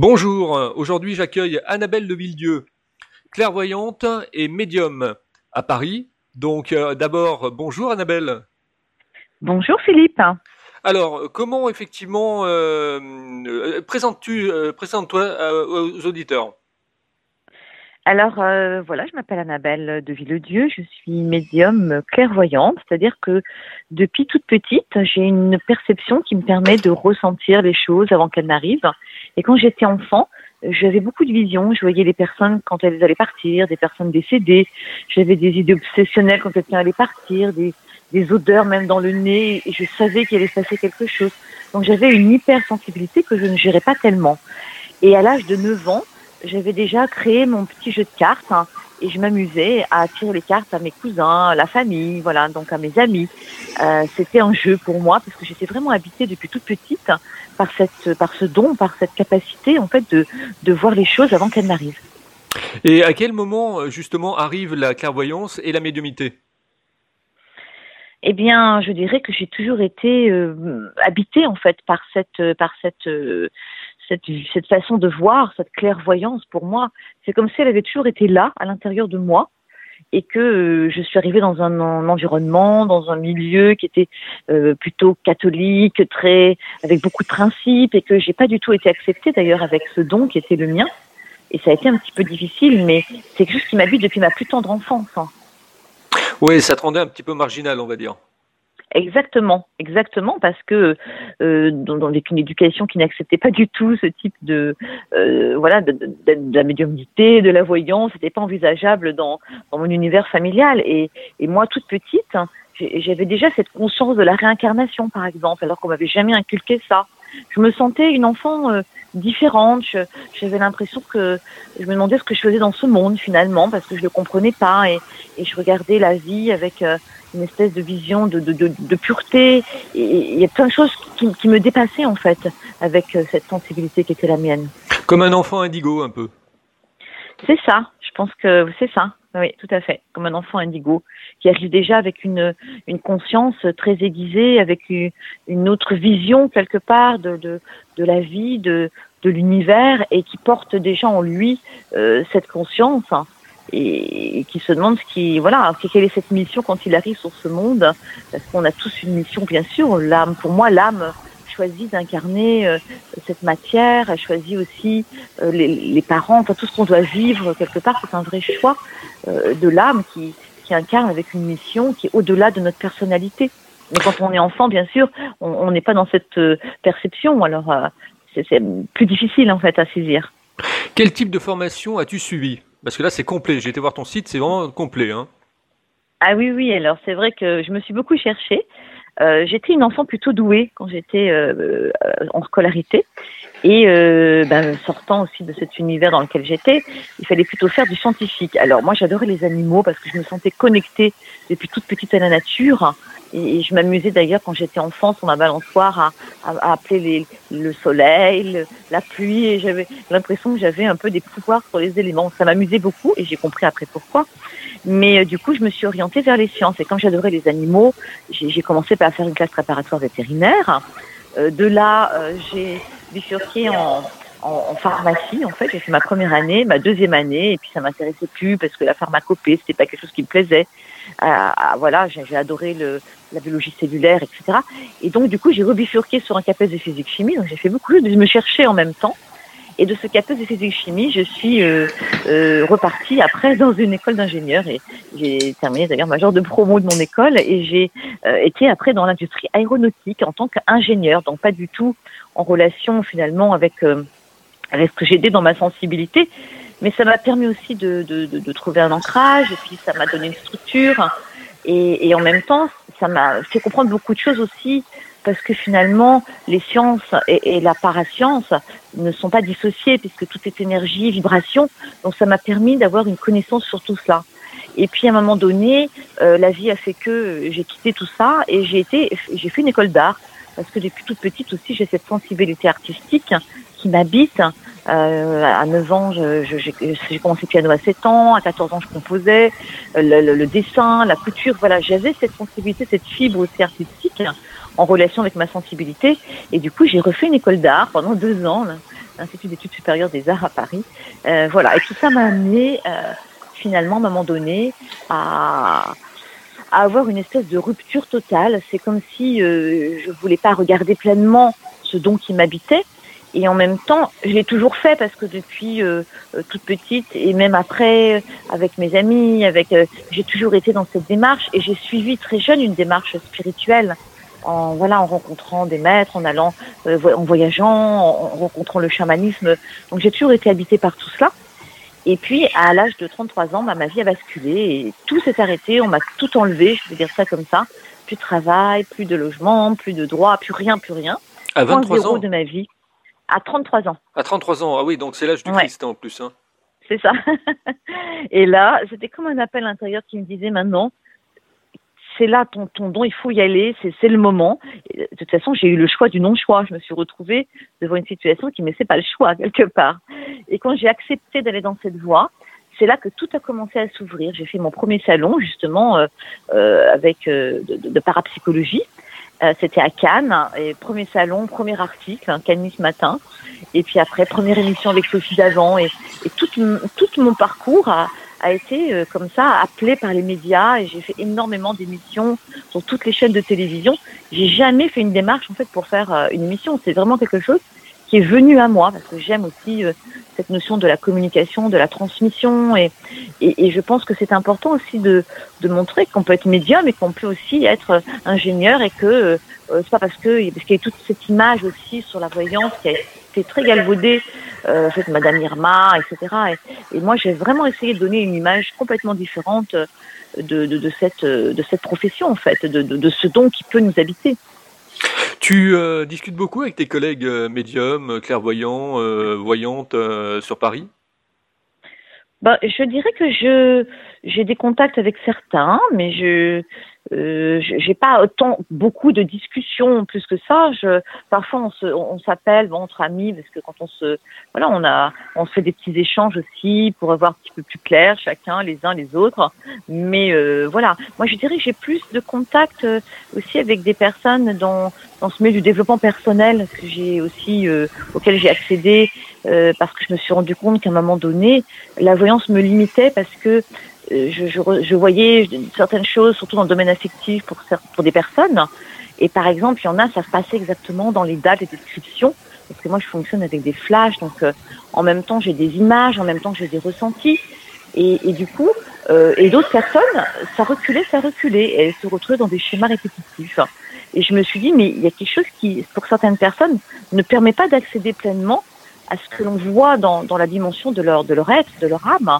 Bonjour, aujourd'hui j'accueille Annabelle de Villedieu, clairvoyante et médium à Paris. Donc euh, d'abord, bonjour Annabelle. Bonjour Philippe. Alors, comment effectivement euh, euh, présentes-tu, présente-toi aux auditeurs? Alors voilà, je m'appelle Annabelle de Villedieu, je suis médium clairvoyante, c'est-à-dire que depuis toute petite, j'ai une perception qui me permet de ressentir les choses avant qu'elles n'arrivent. Et quand j'étais enfant, j'avais beaucoup de visions. Je voyais les personnes quand elles allaient partir, des personnes décédées. J'avais des idées obsessionnelles quand quelqu'un allait partir, des, odeurs même dans le nez. Et je savais qu'il allait se passer quelque chose. Donc j'avais une hypersensibilité que je ne gérais pas tellement. Et à l'âge de 9 ans, j'avais déjà créé mon petit jeu de cartes. Hein, et je m'amusais à tirer les cartes à mes cousins, à la famille, voilà, donc à mes amis. Euh, c'était un jeu pour moi parce que j'étais vraiment habitée depuis toute petite par cette, par ce don, par cette capacité en fait de, de voir les choses avant qu'elles n'arrivent. Et à quel moment justement arrive la clairvoyance et la médiumité eh bien, je dirais que j'ai toujours été euh, habitée en fait par cette, par cette, euh, cette, façon de voir, cette clairvoyance pour moi. C'est comme si elle avait toujours été là, à l'intérieur de moi, et que euh, je suis arrivée dans un, environnement, dans un milieu qui était euh, plutôt catholique, très avec beaucoup de principes, et que j'ai pas du tout été acceptée d'ailleurs avec ce don qui était le mien. Et ça a été un petit peu difficile, mais c'est quelque chose qui m'habite depuis ma plus tendre enfance. Hein. Oui, ça te rendait un petit peu marginal, on va dire. Exactement, exactement, parce que euh, dans, avec une éducation qui n'acceptait pas du tout ce type de euh, voilà de, de, de, la médiumnité, de la voyance, c'était pas envisageable dans, dans mon univers familial. Et, et moi, toute petite, j'avais déjà cette conscience de la réincarnation, par exemple, alors qu'on m'avait jamais inculqué ça. Je me sentais une enfant euh, différente. J'avais l'impression que je me demandais ce que je faisais dans ce monde finalement, parce que je le comprenais pas et, et je regardais la vie avec euh, une espèce de vision de, de, de, de pureté. Et il y a plein de choses qui, qui, me dépassaient en fait avec euh, cette sensibilité qui était la mienne. Comme un enfant indigo un peu. C'est ça. Je pense que c'est ça. Oui, tout à fait. Comme un enfant indigo qui arrive déjà avec une, une conscience très aiguisée, avec une, une autre vision quelque part de, de, de la vie, de, de l'univers et qui porte déjà en lui euh, cette conscience hein, et, et, qui se demande ce qui voilà quelle est cette mission quand il arrive sur ce monde. Parce qu'on a tous une mission bien sûr. L'âme pour moi l'âme choisit d'incarner euh, cette matière, elle choisit aussi euh, les, les, parents, enfin tout ce qu'on doit vivre quelque part, c'est un vrai choix euh, de l'âme qui, qui incarne avec une mission qui est au-delà de notre personnalité. Mais quand on est enfant, bien sûr, on n'est pas dans cette perception, alors c'est plus difficile en fait à saisir. Quel type de formation as-tu suivi? Parce que là, c'est complet. J'ai été voir ton site, c'est vraiment complet. Hein ah oui, oui. Alors c'est vrai que je me suis beaucoup cherchée. Euh, j'étais une enfant plutôt douée quand j'étais euh, euh, en scolarité. Et euh, ben, sortant aussi de cet univers dans lequel j'étais, il fallait plutôt faire du scientifique. Alors moi, j'adorais les animaux parce que je me sentais connectée depuis toute petite à la nature. Et, je m'amusais d'ailleurs quand j'étais enfant sur ma balançoire à, à, à appeler les, le soleil, la pluie. Et j'avais l'impression que j'avais un peu des pouvoirs sur les éléments. Ça m'amusait beaucoup et j'ai compris après pourquoi. Mais euh, du coup, je me suis orientée vers les sciences. Et comme j'adorais les animaux, j'ai commencé par faire une classe préparatoire vétérinaire. Euh, de là, euh, j'ai bifurqué en, en, en, pharmacie. En fait, j'ai fait ma première année, ma deuxième année, et puis ça m'intéressait plus parce que la pharmacopée, c'était pas quelque chose qui me plaisait. Voilà, j'ai adoré le, la biologie cellulaire, etc. Et donc, du coup, j'ai rebifurqué sur un CAPES de physique-chimie. Donc, j'ai fait beaucoup de me chercher en même temps. Et de ce CAPES de physique-chimie, je suis euh, euh, repartie après dans une école d'ingénieur et j'ai terminé d'ailleurs major de promo de mon école et j'ai euh, été après dans l'industrie aéronautique en tant qu'ingénieur, donc pas du tout en relation finalement avec, euh, avec ce que j'ai dans ma sensibilité, mais ça m'a permis aussi de, de, de, de, trouver un ancrage et puis ça m'a donné une structure et, et en même temps ça m'a fait comprendre beaucoup de choses aussi parce que finalement, les sciences et, et la parascience ne sont pas dissociées, puisque tout est énergie, vibration. Donc ça m'a permis d'avoir une connaissance sur tout cela. Et puis à un moment donné, euh, la vie a fait que j'ai quitté tout ça et j'ai été, j'ai fait une école d'art parce que depuis toute petite aussi j'ai cette sensibilité artistique qui m'habite. Euh, à 9 ans, j'ai commencé le piano à 7 ans, à 14 ans je composais, le, le, le dessin, la couture, voilà, j'avais cette sensibilité, cette fibre aussi artistique en relation avec ma sensibilité. Et du coup, j'ai refait une école d'art pendant deux ans. L'Institut d'études supérieures des arts à Paris. Euh, voilà, et tout ça m'a amené euh, finalement, à un moment donné, à, à, avoir une espèce de rupture totale. C'est comme si euh, je voulais pas regarder pleinement ce don qui m'habitait. Et en même temps, je l'ai toujours fait parce que depuis euh, euh, toute petite et même après, avec mes amis, avec, j'ai toujours été dans cette démarche et j'ai suivi très jeune une démarche spirituelle en voilà en rencontrant des maîtres, en allant, en voyageant, en rencontrant le chamanisme. Donc j'ai toujours été habitée par tout cela. Et puis, à l'âge de 33 ans, bah, ma vie a basculé et tout s'est arrêté. On m'a tout enlevé, je vais dire ça comme ça. Plus de travail, plus de logement, plus de droits, plus rien, plus rien. À 23 ans de ma vie. À 33 ans. À 33 ans, ah oui, donc c'est l'âge du Christ en plus. Hein. C'est ça. et là, c'était comme un appel intérieur qui me disait maintenant, c'est là ton, ton don, il faut y aller, c'est le moment. de toute façon, j'ai eu le choix du non-choix. Je me suis retrouvée devant une situation qui me laissait pas le choix quelque part. Et quand j'ai accepté d'aller dans cette voie, c'est là que tout a commencé à s'ouvrir. J'ai fait mon premier salon justement euh, euh, avec euh, de, de, parapsychologie. Euh, C'était à Cannes et premier salon, premier article, hein, Cannes ce matin. Et puis après première émission avec Sophie d'avant et, et tout, tout mon parcours a, a été euh, comme ça appelé par les médias et j'ai fait énormément d'émissions sur toutes les chaînes de télévision. J'ai jamais fait une démarche en fait pour faire euh, une émission. C'est vraiment quelque chose qui est venu à moi parce que j'aime aussi euh, cette notion de la communication, de la transmission et, et, et je pense que c'est important aussi de, de montrer qu'on peut être médium et qu'on peut aussi être ingénieur et que euh, c'est pas parce que parce qu'il y a toute cette image aussi sur la voyance qui a été très galvaudée, euh, en fait Madame Irma, etc. Et, et moi j'ai vraiment essayé de donner une image complètement différente de, de, de cette de cette profession en fait, de, de, de ce don qui peut nous habiter. Tu euh, discutes beaucoup avec tes collègues euh, médiums, clairvoyants, euh, voyantes euh, sur Paris? Bah, Je dirais que je j'ai des contacts avec certains, mais je euh, j'ai pas autant beaucoup de discussions plus que ça. Je, parfois on se, on s'appelle bon, entre amis parce que quand on se, voilà, on a, on se fait des petits échanges aussi pour avoir un petit peu plus clair chacun, les uns les autres. Mais euh, voilà, moi je dirais que j'ai plus de contacts euh, aussi avec des personnes dans dans ce milieu du développement personnel que j'ai aussi euh, auquel j'ai accédé euh, parce que je me suis rendu compte qu'à un moment donné la voyance me limitait parce que je, je, je, voyais certaines choses, surtout dans le domaine affectif pour, pour des personnes. Et par exemple, il y en a, ça se passait exactement dans les dates, les descriptions, parce que moi, je fonctionne avec des flashs, donc euh, en même temps, j'ai des images, en même temps, j'ai des ressentis. Et, et du coup, euh, et d'autres personnes, ça reculait, ça reculait, et elles se retrouvaient dans des schémas répétitifs. Et je me suis dit, mais il y a quelque chose qui, pour certaines personnes, ne permet pas d'accéder pleinement à ce que l'on voit dans, dans la dimension de leur, de leur être, de leur âme.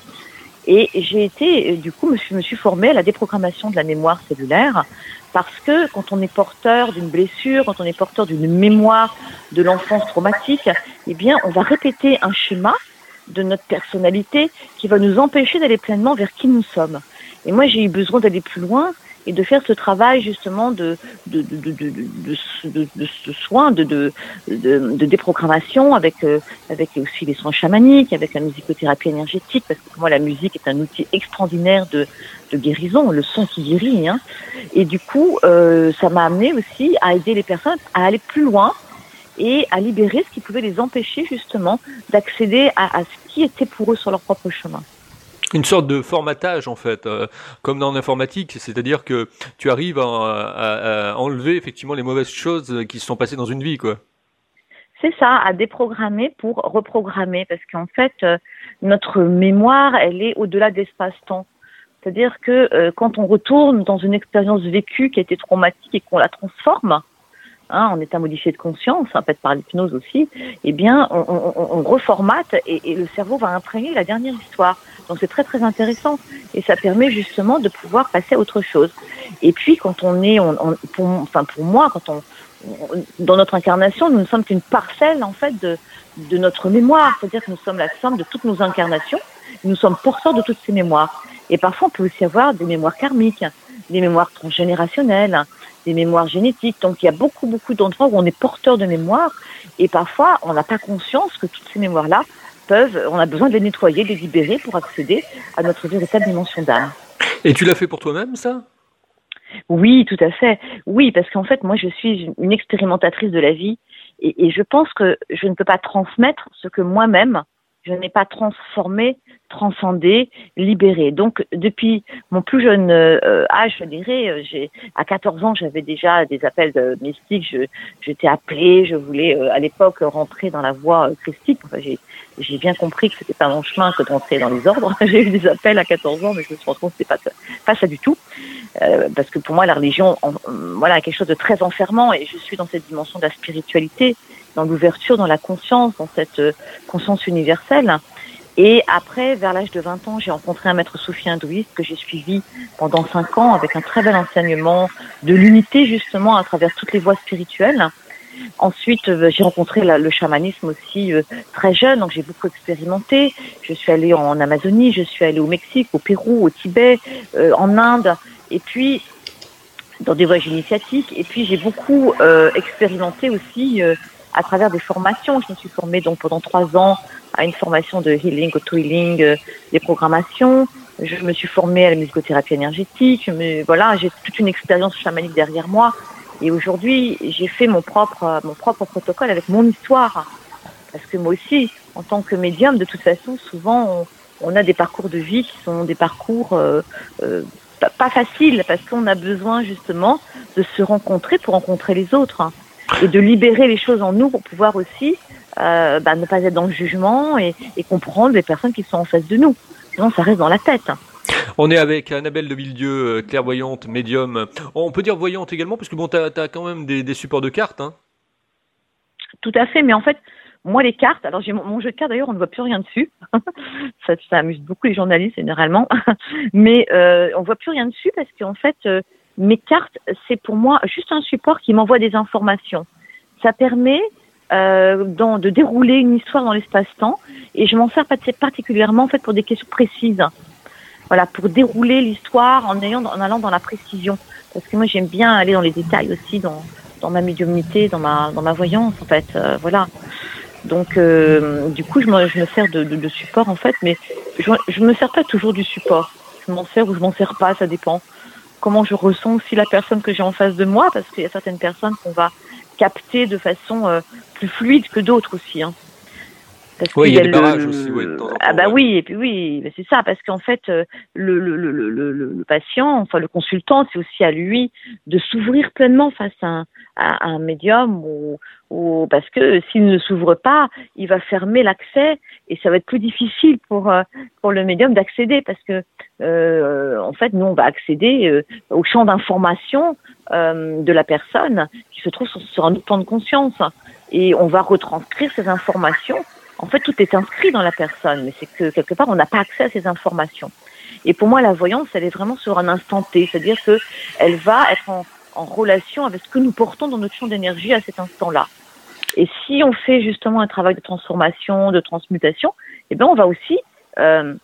Et j'ai été, du coup, je me suis formée à la déprogrammation de la mémoire cellulaire parce que quand on est porteur d'une blessure, quand on est porteur d'une mémoire de l'enfance traumatique, eh bien, on va répéter un schéma de notre personnalité qui va nous empêcher d'aller pleinement vers qui nous sommes. Et moi, j'ai eu besoin d'aller plus loin et de faire ce travail justement de, de, de, de, de, soin, de, déprogrammation avec, euh, avec aussi les soins chamaniques, avec la musicothérapie énergétique, parce que pour moi la musique est un outil extraordinaire de, guérison, le son qui guérit. Hein. Et du coup, euh, ça m'a amené aussi à aider les personnes à aller plus loin et à libérer ce qui pouvait les empêcher justement d'accéder à ce qui était pour eux sur leur propre chemin une sorte de formatage en fait, euh, comme dans l'informatique, c'est-à-dire que tu arrives à, à, à, enlever effectivement les mauvaises choses qui se sont passées dans une vie, quoi. C'est ça, à déprogrammer pour reprogrammer, parce qu'en fait, euh, notre mémoire, elle est au-delà d'espace-temps. C'est-à-dire que euh, quand on retourne dans une expérience vécue qui a été traumatique et qu'on la transforme, hein, en état modifié de conscience, en fait par l'hypnose aussi, eh bien, on, on, on reformate et, et, le cerveau va imprégner la dernière histoire. Donc c'est très très intéressant et ça permet justement de pouvoir passer à autre chose. Et puis quand on est, on, pour, enfin pour moi, quand on, dans notre incarnation, nous ne sommes qu'une parcelle en fait de, de notre mémoire, c'est-à-dire que nous sommes la somme de toutes nos incarnations. Nous sommes porteurs de toutes ces mémoires. Et parfois, on peut aussi avoir des mémoires karmiques, des mémoires transgénérationnelles, des mémoires génétiques. Donc, il y a beaucoup, beaucoup d'endroits où on est porteur de mémoire. Et parfois, on n'a pas conscience que toutes ces mémoires-là peuvent, on a besoin de les nettoyer, de les libérer pour accéder à notre véritable dimension d'âme. Et tu l'as fait pour toi-même, ça? Oui, tout à fait. Oui, parce qu'en fait, moi, je suis une expérimentatrice de la vie Et, et je pense que je ne peux pas transmettre ce que moi-même je n'ai pas transformé, transcendé, libéré. Donc, depuis mon plus jeune euh, âge, je dirais, euh, j'ai à 14 ans, j'avais déjà des appels de mystiques. J'étais appelée, je voulais euh, à l'époque rentrer dans la voie christique. Enfin, j'ai, bien compris que c'était pas mon chemin que de rentrer dans les ordres. j'ai eu des appels à 14 ans, mais je me suis rendu compte que c'était pas pas ça du tout, parce que pour moi, la religion, voilà, quelque chose de très enfermant, et je suis dans cette dimension de la spiritualité dans l'ouverture, dans la conscience, dans cette euh, conscience universelle. Et après, vers l'âge de 20 ans, j'ai rencontré un maître soufi hindouiste que j'ai suivi pendant 5 ans avec un très bel enseignement de l'unité justement à travers toutes les voies spirituelles. Ensuite, euh, j'ai rencontré le chamanisme aussi euh, très jeune, donc j'ai beaucoup expérimenté. Je suis allée en Amazonie, je suis allée au Mexique, au Pérou, au Tibet, en Inde, et puis dans des voyages initiatiques. Et puis j'ai beaucoup expérimenté aussi à travers des formations. Je me suis formée donc pendant trois ans à une formation de healing, auto-healing, euh, des programmations. Je me suis formée à la musicothérapie énergétique. Voilà, j'ai toute une expérience chamanique derrière moi. Et aujourd'hui, j'ai fait mon propre, mon propre protocole avec mon histoire. Parce que moi aussi, en tant que médium, de toute façon, souvent, on, a des parcours de vie qui sont des parcours euh, euh, pas faciles, parce qu'on a besoin justement de se rencontrer pour rencontrer les autres et de libérer les choses en nous pour pouvoir aussi euh, bah, ne pas être dans le jugement et, et, comprendre les personnes qui sont en face de nous. Sinon, ça reste dans la tête. On est avec Annabelle de Villedieu, euh, clairvoyante, médium. On peut dire voyante également, parce que bon, tu as, quand même des, des, supports de cartes. Hein. Tout à fait, mais en fait, moi, les cartes, alors j'ai mon, jeu de cartes d'ailleurs, on ne voit plus rien dessus. ça, ça, amuse beaucoup les journalistes généralement, mais euh, on ne voit plus rien dessus parce qu'en fait, euh, mes cartes, c'est pour moi juste un support qui m'envoie des informations. Ça permet euh, de dérouler une histoire dans l'espace-temps et je m'en sers particulièrement en fait pour des questions précises. Voilà, pour dérouler l'histoire en en allant dans la précision. Parce que moi j'aime bien aller dans les détails aussi dans, dans ma médiumnité, dans ma dans ma voyance en fait. Euh, voilà. Donc euh, du coup je me, je me sers de, support en fait, mais je, je me sers pas toujours du support. Je m'en sers ou je m'en sers pas, ça dépend comment je ressens aussi la personne que j'ai en face de moi, parce qu'il y a certaines personnes qu'on va capter de façon euh, plus fluide que d'autres aussi. Hein. oui, il y a des barrages aussi. Oui, ah bah oui, et puis oui, c'est ça, parce qu'en fait, euh, le, le, le, le, patient, enfin le consultant, c'est aussi à lui de s'ouvrir pleinement face à un, à un médium ou, ou parce que s'il ne s'ouvre pas, il va fermer l'accès et ça va être plus difficile pour euh, pour le médium d'accéder parce que euh, en fait nous on va accéder euh, au champ d'information euh, de la personne qui se trouve sur, un autre plan de conscience et on va retranscrire ces informations. En fait, tout est inscrit dans la personne, mais c'est que quelque part on n'a pas accès à ces informations. Et pour moi, la voyance, elle est vraiment sur un instant T, c'est-à-dire que elle va être en relation avec ce que nous portons dans notre champ d'énergie à cet instant-là. Et si on fait justement un travail de transformation, de transmutation, eh ben on va aussi euh,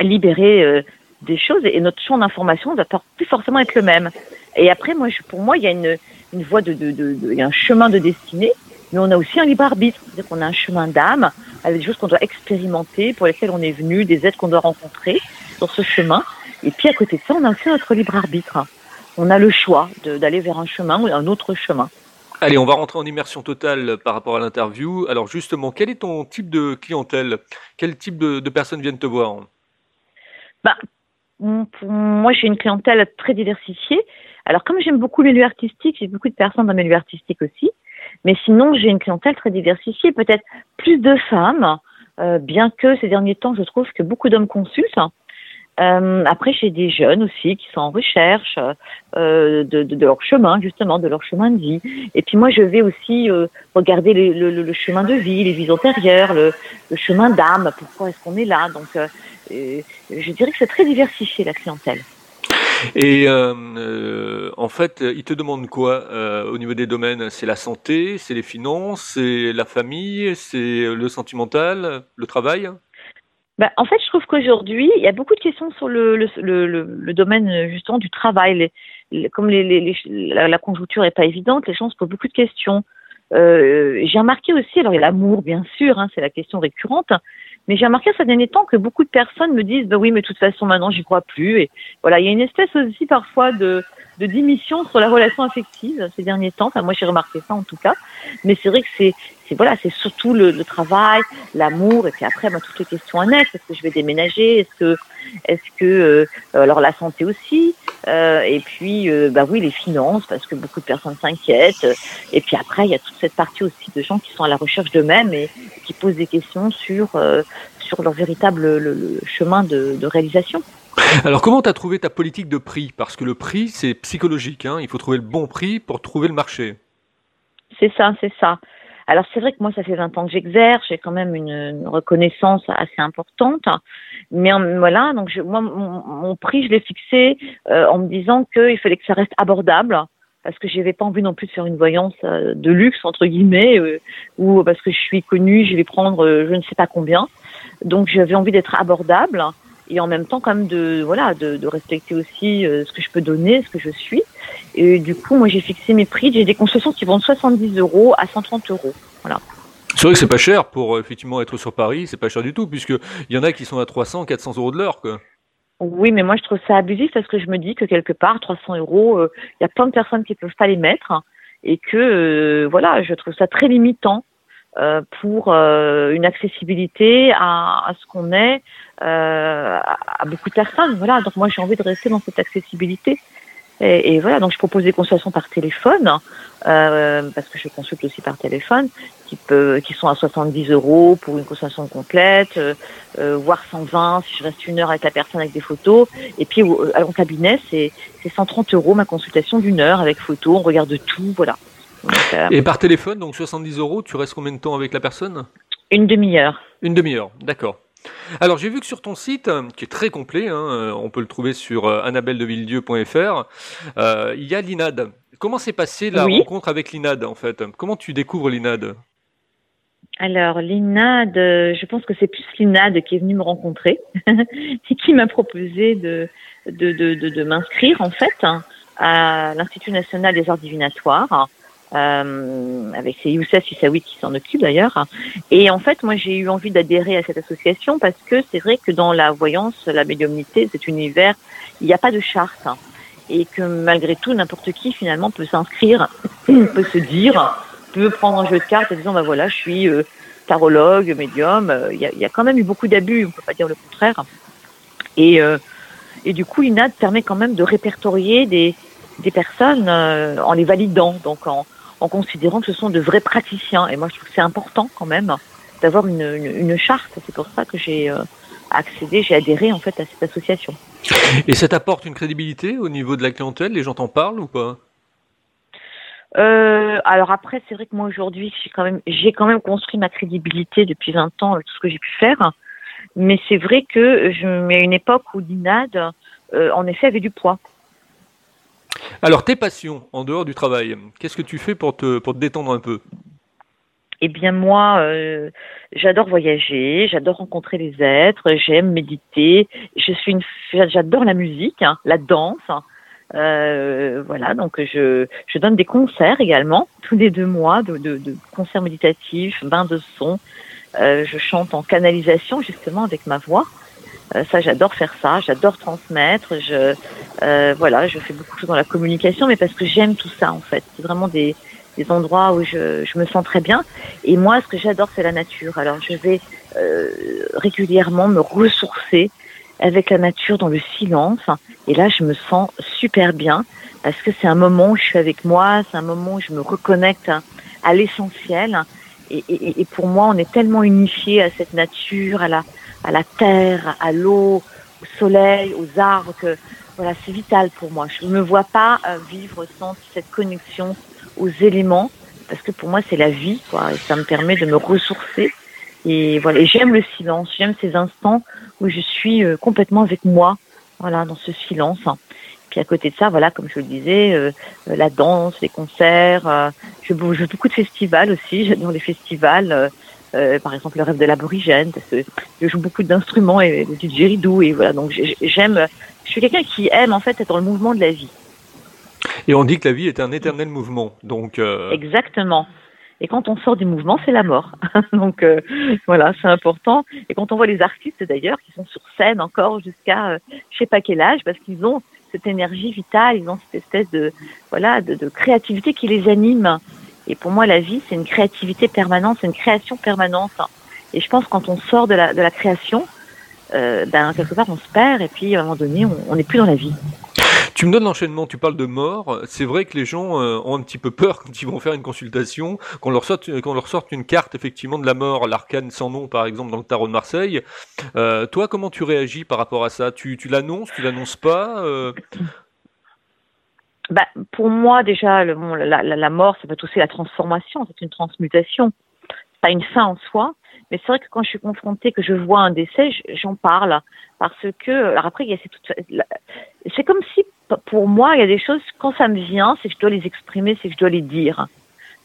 libérer euh, des choses et, notre champ d'information ne va pas plus forcément être le même. Et après, moi, je, pour moi, il y a une, une voie de, de, de, de, il y a un chemin de destinée, mais on a aussi un libre arbitre, c'est-à-dire qu'on a un chemin d'âme avec des choses qu'on doit expérimenter, pour lesquelles on est venu, des êtres qu'on doit rencontrer sur ce chemin. Et puis à côté de ça, on a aussi notre libre arbitre on a le choix d'aller vers un chemin ou un autre chemin. Allez, on va rentrer en immersion totale par rapport à l'interview. Alors justement, quel est ton type de clientèle? Quel type de, personnes viennent te voir? Bah, Moi, j'ai une clientèle très diversifiée. Alors comme j'aime beaucoup les lieux artistiques, j'ai beaucoup de personnes dans mes lieux artistiques aussi. Mais sinon, j'ai une clientèle très diversifiée, peut-être plus de femmes, euh, bien que ces derniers temps, je trouve que beaucoup d'hommes consultent. Euh, après, j'ai des jeunes aussi qui sont en recherche euh, de, de, de, leur chemin, justement, de leur chemin de vie. Et puis moi, je vais aussi euh, regarder le, le, le, chemin de vie, les vies antérieures, le, le chemin d'âme, pourquoi est-ce qu'on est là. Donc, euh, euh, je dirais que c'est très diversifié, la clientèle. Et euh, en fait, ils te demandent quoi au niveau des domaines? C'est la santé, c'est les finances, c'est la famille, c'est le sentimental, le travail? Ben, en fait, je trouve qu'aujourd'hui, il y a beaucoup de questions sur le, le, le, le domaine justement du travail. Les, comme les, les, la, la, conjoncture est pas évidente, les gens se posent beaucoup de questions. Euh, J'ai remarqué aussi, alors il y a l'amour, bien sûr, hein, c'est la question récurrente, Mais j'ai remarqué ces derniers temps que beaucoup de personnes me disent, bah oui, mais de toute façon, maintenant, j'y crois plus. Et voilà, il y a une espèce aussi parfois de, de démission sur la relation affective ces derniers temps. Enfin, moi, j'ai remarqué ça en tout cas. Mais c'est vrai que c'est, c'est voilà, c'est surtout le, le travail, l'amour, et puis après, bah, toutes les questions annexes. Est-ce que je vais déménager? Est-ce que, est-ce que, euh, alors la santé aussi? Euh, Et puis, euh, bah oui, les finances, parce que beaucoup de personnes s'inquiètent. Et puis après, il y a toute cette partie aussi de gens qui sont à la recherche d'eux-mêmes et qui posent des questions sur euh, sur leur véritable le, le chemin de, de réalisation. Alors comment tu as trouvé ta politique de prix? Parce que le prix, c'est psychologique. Hein il faut trouver le bon prix pour trouver le marché. C'est ça, c'est ça. Alors c'est vrai que moi, ça fait 20 ans que j'exerce, j'ai quand même une, une, reconnaissance assez importante. Mais en, voilà, donc je, moi, mon, mon, prix, je l'ai fixé euh, en me disant qu'il fallait que ça reste abordable. Parce que j'avais pas envie non plus de faire une voyance euh, de luxe entre guillemets, euh, ou parce que je suis connue, je vais prendre je ne sais pas combien. Donc j'avais envie d'être abordable et en même temps quand même de voilà de, de respecter aussi euh, ce que je peux donner, ce que je suis. Et du coup, moi j'ai fixé mes prix. J'ai des concessions qui vont de 70 euros à 130 euros. Voilà. C'est vrai que c'est pas cher pour euh, effectivement être sur Paris, c'est pas cher du tout puisque il y en a qui sont à 300, 400 euros de l'heure quoi. Oui, mais moi je trouve ça abusif parce que je me dis que quelque part 300 euros, euh, il y a plein de personnes qui peuvent pas les mettre et que euh, voilà, je trouve ça très limitant pour euh, une accessibilité à, à ce qu'on est euh, à beaucoup de personnes. Voilà, donc moi j'ai envie de rester dans cette accessibilité. Et, et, voilà, donc je propose des consultations par téléphone, euh, parce que je consulte aussi par téléphone, qui, peut, qui sont à 70 euros pour une consultation complète, euh, voire 120 si je reste une heure avec la personne avec des photos. Et puis en cabinet, c'est 130 euros ma consultation d'une heure avec photos, on regarde tout, voilà. Donc, euh, Et par téléphone, donc 70 euros, tu restes combien de temps avec la personne? Une demi-heure. Une demi-heure, d'accord. Alors j'ai vu que sur ton site, qui est très complet, hein, on peut le trouver sur euh, annabelledevilledieu.fr, euh, il y a l'INAD. Comment s'est passée la oui. rencontre avec l'INAD en fait? Comment tu découvres l'INAD alors l'INAD, je pense que c'est plus l'INAD qui est venu me rencontrer et qui m'a proposé de, de, de, de, de m'inscrire en fait à l'Institut national des arts divinatoires euh, avec c'est Youssef Issaoui qui s'en occupe d'ailleurs. Et en fait, moi, j'ai eu envie d'adhérer à cette association parce que c'est vrai que dans la voyance, la médiumnité, cet univers, il n'y a pas de charte. Et que malgré tout, n'importe qui finalement peut s'inscrire, peut se dire, peut prendre un jeu de cartes en disant, bah voilà, je suis euh, tarologue, médium. Il y, a, il y a quand même eu beaucoup d'abus, on peut pas dire le contraire. Et, euh, et du coup, l'INAD permet quand même de répertorier des, des personnes euh, en les validant, donc en, en considérant que ce sont de vrais praticiens. Et moi, je trouve que c'est important quand même d'avoir une, une, une, charte. C'est pour ça que j'ai euh, accédé, j'ai adhéré en fait à cette association. Et ça t'apporte une crédibilité au niveau de la clientèle? Les gens t'en parlent ou pas? Euh, alors après, c'est vrai que moi aujourd'hui, j'ai quand même, j'ai quand même construit ma crédibilité depuis 20 ans, tout ce que j'ai pu faire. Mais c'est vrai que je mets une époque où l'INAD, euh, en effet, avait du poids. Alors, tes passions en dehors du travail, qu'est-ce que tu fais pour te, pour te détendre un peu? Eh bien, moi, euh, j'adore voyager, j'adore rencontrer les êtres, j'aime méditer. Je suis une, j'adore la musique, hein, la danse. Euh, voilà, donc je, je donne des concerts également tous les deux mois, de, de, de concerts méditatifs, bains de son. Euh, je chante en canalisation justement avec ma voix. Euh, ça, j'adore faire ça. J'adore transmettre. Je, euh, voilà, je fais beaucoup de choses dans la communication, mais parce que j'aime tout ça en fait. C'est vraiment des, endroits où je, me sens très bien. Et moi, ce que j'adore, c'est la nature. Alors, je vais euh, régulièrement me ressourcer avec la nature dans le silence. Et là, je me sens super bien parce que c'est un moment où je suis avec moi, c'est un moment où je me reconnecte à, l'essentiel. Et, et, et, pour moi, on est tellement unifié à cette nature, à la, à la terre, à l'eau, au soleil, aux arbres, que voilà, c'est vital pour moi. Je ne me vois pas euh, vivre sans cette connexion aux éléments, parce que pour moi, c'est la vie, quoi, et ça me permet de me ressourcer. Et voilà, j'aime le silence, j'aime ces instants où je suis euh, complètement avec moi, voilà, dans ce silence. Puis à côté de ça, voilà, comme je le disais, euh, la danse, les concerts. Euh, je, je beaucoup de festivals aussi. J'adore les festivals. Euh, par exemple, le rêve de l'aborigène. Parce que je joue beaucoup d'instruments et du didgeridoo et voilà. Donc j'aime. Je suis quelqu'un qui aime en fait être dans le mouvement de la vie. Et on dit que la vie est un éternel mouvement. Donc. Exactement. Et quand on sort du mouvement, c'est la mort. Donc euh, voilà, c'est important. Et quand on voit les artistes d'ailleurs qui sont sur scène encore jusqu'à euh, je sais pas quel âge, parce qu'ils ont cette énergie vitale, ils ont cette espèce de voilà de, de créativité qui les anime. Et pour moi, la vie, c'est une créativité permanente, c'est une création permanente. Et je pense que quand on sort de la, de la création, euh, ben, quelque part, on se perd et puis à un moment donné, on n'est plus dans la vie. Tu me donnes l'enchaînement, tu parles de mort. C'est vrai que les gens euh, ont un petit peu peur quand ils vont faire une consultation, qu'on leur sorte, qu'on leur sorte une carte effectivement de la mort, l'arcane sans nom par exemple dans le tarot de Marseille. Euh, toi, comment tu réagis par rapport à ça? Tu, l'annonces, tu l'annonces pas? Bah, Pour moi, déjà, le, la, la, la, mort, ça peut être aussi la transformation, c'est une transmutation. Pas une fin en soi, mais c'est vrai que quand je suis confrontée, que je vois un décès, j'en parle parce que alors après c'est comme si pour moi il y a des choses quand ça me vient, c'est que je dois les exprimer, c'est que je dois les dire.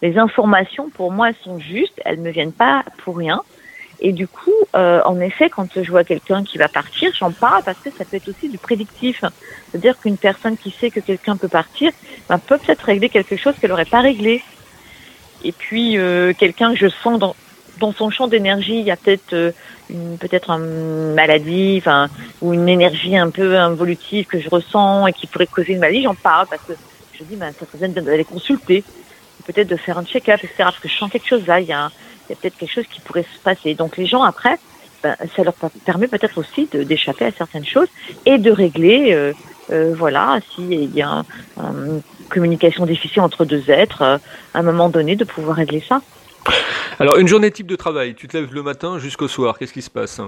Les informations pour moi elles sont justes, elles me viennent pas pour rien. Et du coup, euh, en effet, quand je vois quelqu'un qui va partir, j'en parle parce que ça peut être aussi du prédictif. C'est-à-dire qu'une personne qui sait que quelqu'un peut partir ben, peut peut-être régler quelque chose qu'elle n'aurait pas réglé. Et puis, euh, quelqu'un que je sens dans, dans son champ d'énergie, il y a peut-être euh, une peut-être une maladie, enfin ou une énergie un peu involutive que je ressens et qui pourrait causer une maladie, j'en parle parce que je dis ben ça serait bien d'aller consulter, peut-être de faire un check-up, etc. Parce que je sens quelque chose là, il y a, il y a peut-être quelque chose qui pourrait se passer. Donc les gens après, ben, ça leur permet peut-être aussi d'échapper à certaines choses et de régler, euh, euh, voilà, s'il y a une communication difficile entre deux êtres, à un moment donné, de pouvoir régler ça. Alors, une journée type de travail, tu te lèves le matin jusqu'au soir, qu'est-ce qui se passe?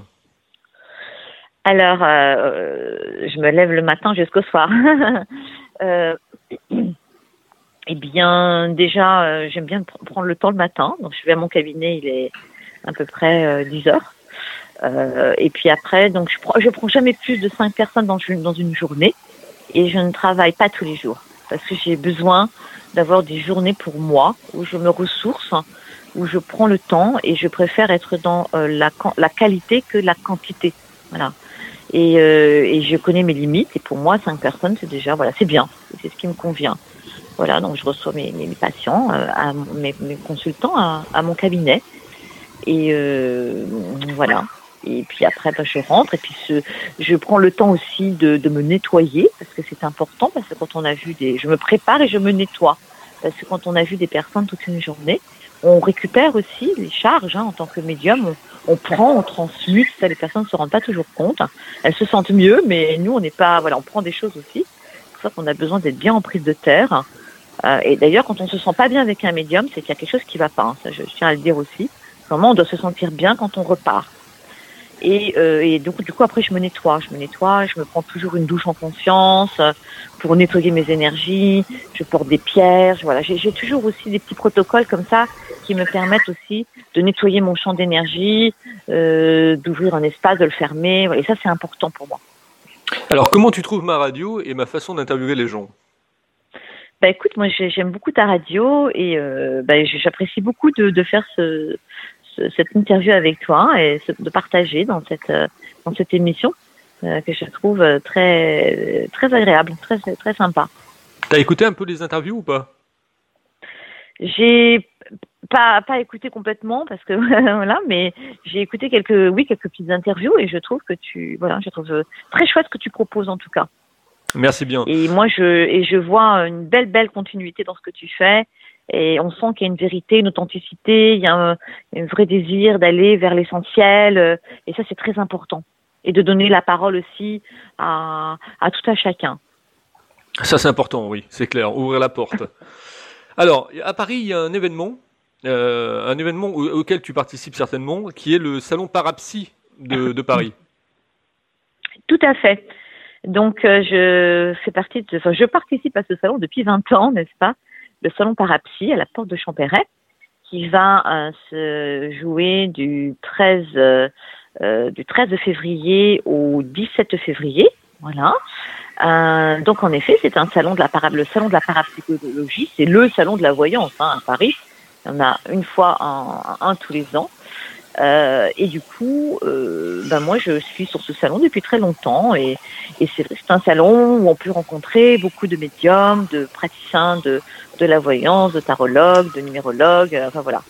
Alors, euh, je me lève le matin jusqu'au soir. eh bien, déjà, euh, j'aime bien prendre le temps le matin. Donc, je vais à mon cabinet, il est à peu près 10 euh, heures. Euh, et puis après, donc je prends, je prends jamais plus de 5 personnes dans, dans une journée. Et je ne travaille pas tous les jours parce que j'ai besoin d'avoir des journées pour moi où je me ressource où je prends le temps et je préfère être dans euh, la, la qualité que la quantité. Voilà. Et, et, je connais mes limites et pour moi, cinq personnes, c'est déjà, voilà, c'est bien, c'est ce qui me convient. Voilà, donc je reçois mes, mes, patients, euh, à, mes, mes, consultants à, à, mon cabinet. Et euh, voilà. Et puis après, bah, je rentre et puis ce, je prends le temps aussi de, de me nettoyer parce que c'est important parce que quand on a vu des, je me prépare et je me nettoie parce que quand on a vu des personnes toute une journée, on récupère aussi les charges hein, en tant que médium. On, on, prend, on transmute. Ça, les personnes ne se rendent pas toujours compte. Elles se sentent mieux, mais nous, on n'est pas. Voilà, on prend des choses aussi. C'est pour ça qu'on a besoin d'être bien en prise de terre. Euh, et d'ailleurs, quand on se sent pas bien avec un médium, c'est qu'il y a quelque chose qui va pas. Hein. Je, tiens à le dire aussi. Vraiment, on doit se sentir bien quand on repart. Et, euh, et donc, du coup, après, je me nettoie. Je me nettoie, je me prends toujours une douche en conscience euh, pour nettoyer mes énergies. Je porte des pierres. Voilà, j'ai toujours aussi des petits protocoles comme ça qui me permettent aussi de nettoyer mon champ d'énergie, d'ouvrir un espace, de le fermer. Et ça, c'est important pour moi. Alors, comment tu trouves ma radio et ma façon d'interviewer les gens? Bah écoute, moi j'aime beaucoup ta radio et euh, bah, j'apprécie beaucoup de, de faire ce, cette interview avec toi et de partager dans cette dans cette émission euh, que je trouve très très agréable, très très sympa. T'as écouté un peu les interviews ou pas? J'ai pas pas écouté complètement parce que voilà, mais j'ai écouté quelques oui quelques petites interviews et je trouve que tu voilà, je trouve très chouette ce que tu proposes en tout cas. Merci bien. Et moi je et je vois une belle belle continuité dans ce que tu fais et on sent qu'il y a une vérité, une authenticité, il y a un, un vrai désir d'aller vers l'essentiel, et ça c'est très important. Et de donner la parole aussi à, à tout à chacun. Ça c'est important, oui, c'est clair, ouvrir la porte. Alors, à Paris, il y a un événement, euh, un événement auquel tu participes certainement, qui est le Salon Parapsy de, de Paris. Tout à fait. Donc, euh, je fais partie de, enfin, je participe à ce salon depuis 20 ans, n'est-ce pas? Le salon Parapsy à la porte de Champéret, qui va euh, se jouer du 13, euh, du 13 février au 17 février. Voilà. Donc en effet, c'est un salon de la le salon de la parapsychologie, c'est le salon de la voyance hein, à Paris. Il y en a une fois un, un tous les ans. Euh, et du coup, euh, ben moi, je suis sur ce salon depuis très longtemps et, et c'est un salon où on peut rencontrer beaucoup de médiums, de praticiens de, de la voyance, de tarologues, de numérologues, enfin voilà.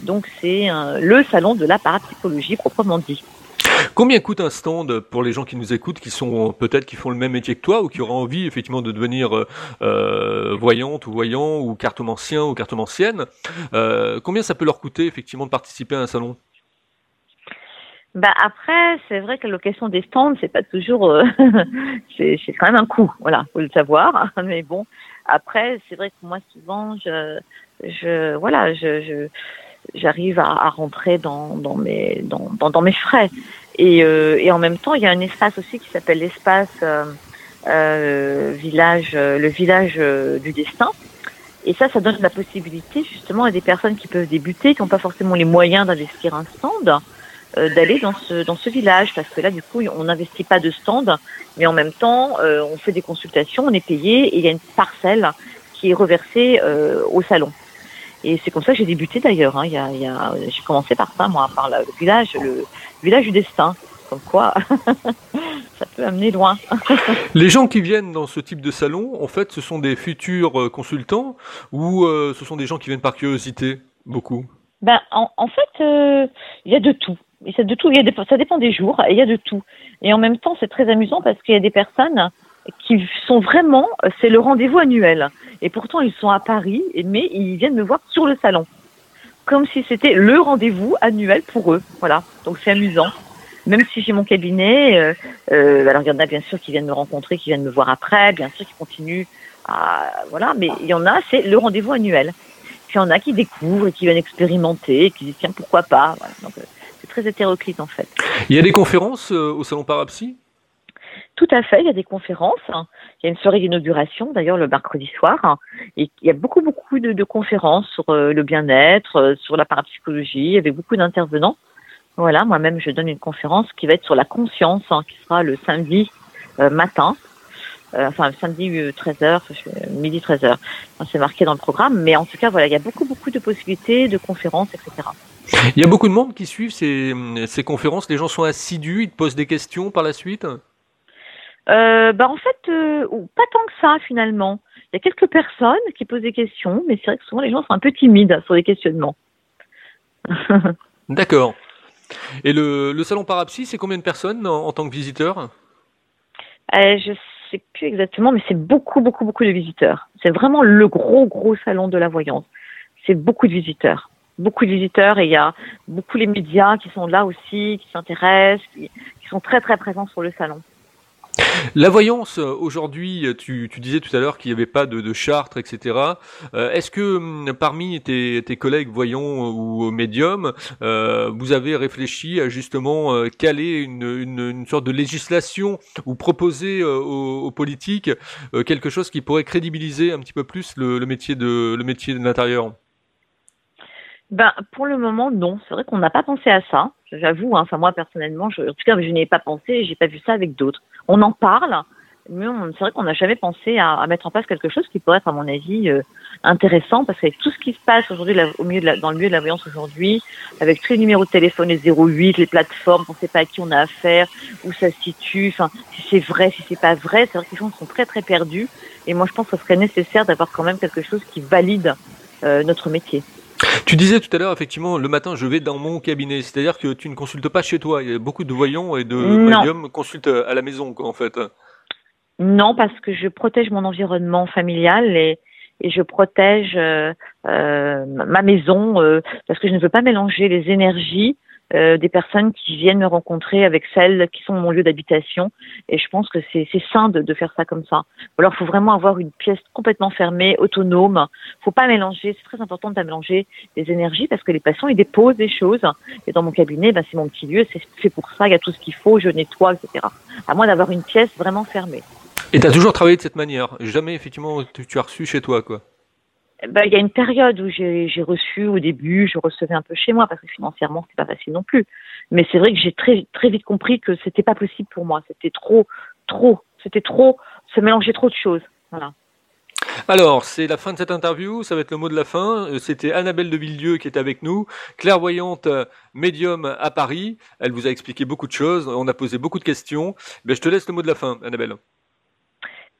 Donc c'est le salon de la parapsychologie proprement dit. Combien coûte un stand pour les gens qui nous écoutent, qui sont peut-être qui font le même métier que toi ou qui auraient envie effectivement de devenir euh, euh voyante ou voyant ou cartomancien ou cartomancienne euh, Combien ça peut leur coûter effectivement de participer à un salon? Bah après, c'est vrai que la location des stands, c'est pas toujours, euh, c'est quand même un coût, voilà, faut le savoir. Mais bon, après, c'est vrai que moi souvent, je, je, voilà, je, j'arrive à, à, rentrer dans, dans mes dans, dans, dans mes frais. Et, euh, et, en même temps, il y a un espace aussi qui s'appelle l'espace euh, euh, village, euh, le village euh, du destin. Et ça, ça donne la possibilité justement à des personnes qui peuvent débuter, qui n'ont pas forcément les moyens d'investir un stand, d'aller dans ce dans ce village, parce que là, du coup, on n'investit pas de stand, mais en même temps, on fait des consultations, on est payé, et il y a une parcelle qui est reversée au salon. Et c'est comme ça que j'ai débuté d'ailleurs. Hein. Il y a, il y a, j'ai commencé par ça, moi, par le village, le village du destin. Comme quoi, ça peut amener loin. Les gens qui viennent dans ce type de salon, en fait, ce sont des futurs euh, consultants ou euh, ce sont des gens qui viennent par curiosité, beaucoup? Ben, en, en fait, euh, il y a de tout. Il y a de tout. Il y a des, ça dépend des jours. Et il y a de tout. Et en même temps, c'est très amusant parce qu'il y a des personnes qui sont vraiment, c'est le rendez-vous annuel. Et pourtant, ils sont à Paris, mais ils viennent me voir sur le salon. Comme si c'était le rendez-vous annuel pour eux. Voilà. Donc c'est amusant. Même si j'ai mon cabinet, euh, euh, alors il y en a bien sûr qui viennent me rencontrer, qui viennent me voir après, bien sûr qui continuent à, voilà, mais il y en a, c'est le rendez-vous annuel. Puis il y en a qui découvrent, qui viennent expérimenter, qui disent tiens pourquoi pas? Voilà. Donc euh, très hétéroclite en fait. Il y a des conférences euh, au salon Parapsy? Tout à fait, il y a des conférences. Il y a une soirée d'inauguration, d'ailleurs, le mercredi soir. Et il y a beaucoup, beaucoup de, de conférences sur euh, le bien-être, euh, sur la parapsychologie, avec beaucoup d'intervenants. Voilà, moi-même, je donne une conférence qui va être sur la conscience, hein, qui sera le samedi euh, matin. Euh, enfin, samedi 13h, midi 13h. C'est marqué dans le programme. Mais en tout cas, voilà, il y a beaucoup, beaucoup de possibilités de conférences, etc. Il y a beaucoup de monde qui suivent ces, ces conférences. Les gens sont assidus, ils te posent des questions par la suite? Euh, bah en fait, euh, pas tant que ça finalement. Il y a quelques personnes qui posent des questions, mais c'est vrai que souvent les gens sont un peu timides sur les questionnements. D'accord. Et le, le salon Parapsy, c'est combien de personnes en, en tant que visiteurs? Euh, Je sais plus exactement, mais c'est beaucoup, beaucoup, beaucoup de visiteurs. C'est vraiment le gros, gros salon de la voyance. C'est beaucoup de visiteurs. Beaucoup de visiteurs et il y a beaucoup les médias qui sont là aussi, qui s'intéressent, qui, sont très, très présents sur le salon. La voyance, aujourd'hui, tu, tu, disais tout à l'heure qu'il n'y avait pas de, de chartre, etc. Euh, Est-ce que hum, parmi tes, tes, collègues voyants ou médiums, euh, vous avez réfléchi à justement euh, caler une, une, une, sorte de législation ou proposer euh, aux, aux, politiques euh, quelque chose qui pourrait crédibiliser un petit peu plus le, le métier de l'intérieur? Ben, pour le moment, non. C'est vrai qu'on n'a pas pensé à ça. J'avoue. Hein. Enfin, moi personnellement, je, en tout cas, je n'y ai pas pensé. J'ai pas vu ça avec d'autres. On en parle, mais c'est vrai qu'on n'a jamais pensé à, à, mettre en place quelque chose qui pourrait être, à mon avis, euh, intéressant, parce qu'avec tout ce qui se passe aujourd'hui au milieu de la, dans le milieu de la voyance aujourd'hui, avec tous les numéros de téléphone, les 08, les plateformes, on ne sait pas à qui on a affaire, où ça se situe, enfin, si c'est vrai, si c'est pas vrai, c'est vrai que les gens sont très très perdus. Et moi, je pense que ce serait nécessaire d'avoir quand même quelque chose qui valide euh, notre métier. Tu disais tout à l'heure, effectivement, le matin, je vais dans mon cabinet. C'est-à-dire que tu ne consultes pas chez toi. Il y a beaucoup de voyants et de médiums consultent à la maison, quoi, en fait. Non, parce que je protège mon environnement familial et, et je protège euh, euh, ma maison euh, parce que je ne veux pas mélanger les énergies euh, des personnes qui viennent me rencontrer avec celles qui sont mon lieu d'habitation. Et je pense que c'est sain de, de, faire ça comme ça. Ou alors, il faut vraiment avoir une pièce complètement fermée, autonome. faut pas mélanger. C'est très important de pas mélanger les énergies parce que les patients, ils déposent des choses. Et dans mon cabinet, ben, c'est mon petit lieu. C'est fait pour ça. Il y a tout ce qu'il faut. Je nettoie, etc. À moins d'avoir une pièce vraiment fermée. Et tu as toujours travaillé de cette manière Jamais, effectivement, tu, tu as reçu chez toi, quoi ben, il y a une période où j'ai reçu au début, je recevais un peu chez moi parce que financièrement c'est pas facile non plus. Mais c'est vrai que j'ai très très vite compris que c'était pas possible pour moi. C'était trop, trop, c'était trop, se mélanger trop de choses. Alors, c'est la fin de cette interview, ça va être le mot de la fin. Euh, c'était Annabelle de Villedieu qui est avec nous, clairvoyante euh, médium à Paris. Elle vous a expliqué beaucoup de choses, on a posé beaucoup de questions. Je te laisse le mot de la fin, Annabelle.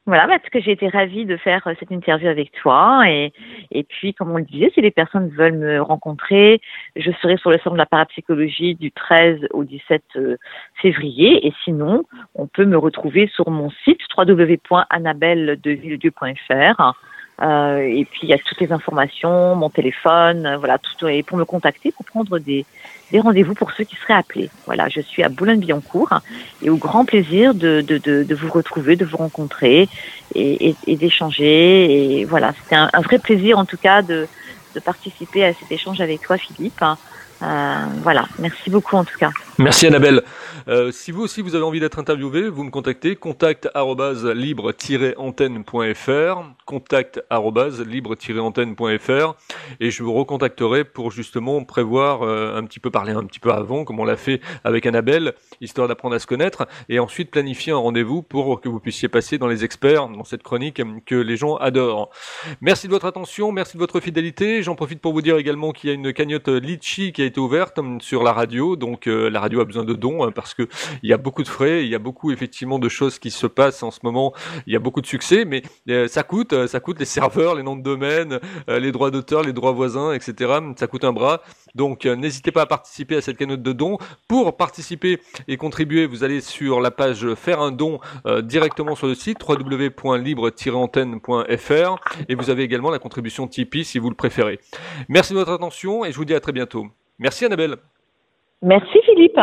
Voilà, parce que j'ai été ravie de faire euh, cette interview avec toi. Et, et puis, comme on le disait, si les personnes veulent me rencontrer, je serai sur le centre de la parapsychologie du 13 au 17 euh, février. Et sinon, on peut me retrouver sur mon site www.annabelledevilledieu.fr euh, et puis il y a toutes les informations, mon téléphone, euh, voilà, tout et pour me contacter, pour prendre des, des rendez-vous pour ceux qui seraient appelés. Voilà, je suis à Boulogne-Billancourt et au grand plaisir de, de, de, de, vous retrouver, de vous rencontrer et, et, et d'échanger. Et voilà, c'était un, un, vrai plaisir en tout cas de, de participer à cet échange avec toi, Philippe. Euh, voilà, merci beaucoup en tout cas. Merci Annabelle. Euh, si vous aussi vous avez envie d'être interviewé, vous me contactez contact libre-antenne.fr contact libre-antenne.fr et je vous recontacterai pour justement prévoir euh, un petit peu parler un petit peu avant comme on l'a fait avec Annabelle histoire d'apprendre à se connaître et ensuite planifier un rendez-vous pour que vous puissiez passer dans les experts dans cette chronique que les gens adorent. Merci de votre attention, merci de votre fidélité. J'en profite pour vous dire également qu'il y a une cagnotte Litchi qui a été ouverte sur la radio donc euh, la radio a besoin de dons hein, parce que il y a beaucoup de frais, il y a beaucoup effectivement de choses qui se passent en ce moment. Il y a beaucoup de succès, mais euh, ça coûte, euh, ça coûte les serveurs, les noms de domaine, les droits d'auteur, les droits voisins, etc. Ça coûte un bras. Donc n'hésitez pas à participer à cette cagnotte de dons. Pour participer et contribuer, vous allez sur la page faire un don directement sur le site www.libre-antenne.fr et vous avez également la contribution Tipeee si vous le préférez. Merci de votre attention et je vous dis à très bientôt. Merci Annabelle. Merci Philippe.